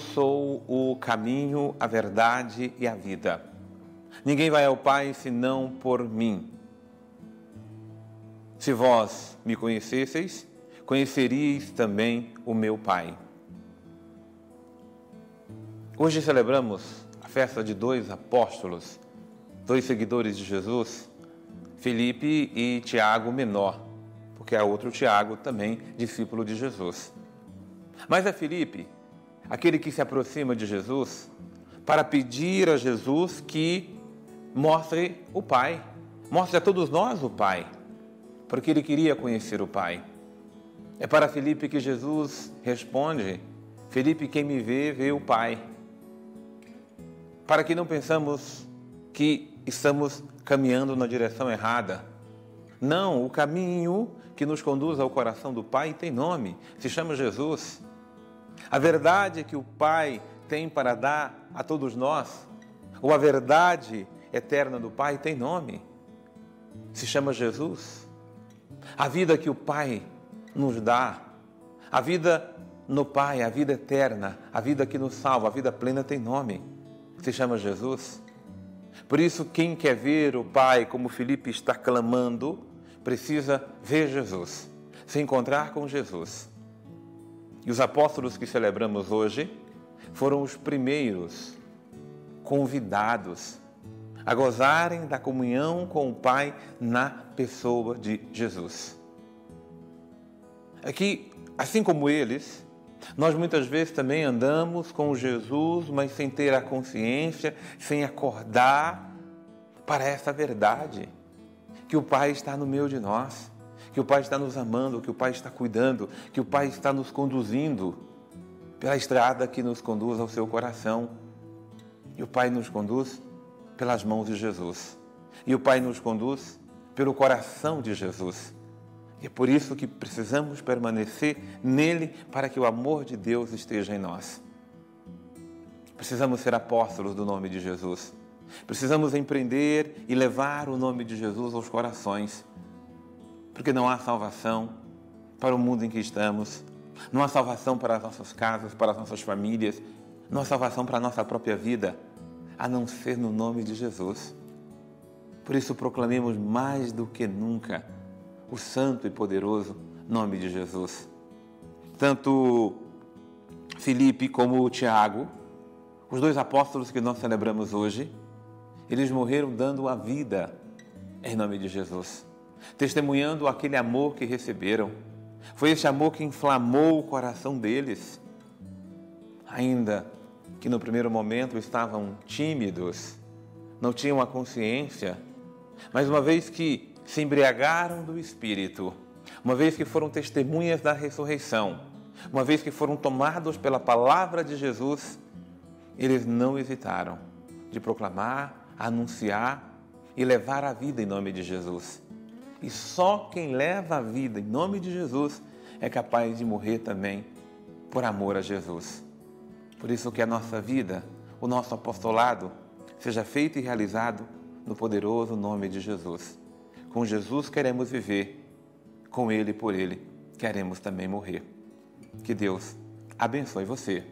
sou o caminho, a verdade e a vida. Ninguém vai ao Pai senão por mim. Se vós me conhecesseis, conheceríeis também o meu Pai. Hoje celebramos a festa de dois apóstolos, dois seguidores de Jesus, Felipe e Tiago Menor, porque há outro Tiago também discípulo de Jesus. Mas é Felipe, aquele que se aproxima de Jesus, para pedir a Jesus que mostre o Pai, mostre a todos nós o Pai, porque ele queria conhecer o Pai. É para Felipe que Jesus responde: Felipe, quem me vê, vê o Pai. Para que não pensamos que estamos caminhando na direção errada. Não, o caminho que nos conduz ao coração do Pai tem nome, se chama Jesus. A verdade que o Pai tem para dar a todos nós, ou a verdade eterna do Pai tem nome, se chama Jesus. A vida que o Pai nos dá, a vida no Pai, a vida eterna, a vida que nos salva, a vida plena tem nome, se chama Jesus. Por isso, quem quer ver o Pai, como Felipe está clamando, precisa ver Jesus, se encontrar com Jesus. E os apóstolos que celebramos hoje foram os primeiros convidados a gozarem da comunhão com o Pai na pessoa de Jesus. É que, assim como eles, nós muitas vezes também andamos com Jesus, mas sem ter a consciência, sem acordar para essa verdade, que o Pai está no meio de nós, que o Pai está nos amando, que o Pai está cuidando, que o Pai está nos conduzindo pela estrada que nos conduz ao seu coração. E o Pai nos conduz pelas mãos de Jesus. E o Pai nos conduz pelo coração de Jesus. E é por isso que precisamos permanecer nele para que o amor de Deus esteja em nós. Precisamos ser apóstolos do nome de Jesus. Precisamos empreender e levar o nome de Jesus aos corações. Porque não há salvação para o mundo em que estamos, não há salvação para as nossas casas, para as nossas famílias, não há salvação para a nossa própria vida a não ser no nome de Jesus. Por isso proclamemos mais do que nunca o santo e poderoso nome de Jesus. Tanto Felipe como Tiago, os dois apóstolos que nós celebramos hoje, eles morreram dando a vida em nome de Jesus, testemunhando aquele amor que receberam. Foi esse amor que inflamou o coração deles. Ainda que no primeiro momento estavam tímidos, não tinham a consciência, mas uma vez que se embriagaram do Espírito, uma vez que foram testemunhas da ressurreição, uma vez que foram tomados pela palavra de Jesus, eles não hesitaram de proclamar, anunciar e levar a vida em nome de Jesus. E só quem leva a vida em nome de Jesus é capaz de morrer também por amor a Jesus. Por isso que a nossa vida, o nosso apostolado, seja feito e realizado no poderoso nome de Jesus. Com Jesus queremos viver, com Ele e por Ele queremos também morrer. Que Deus abençoe você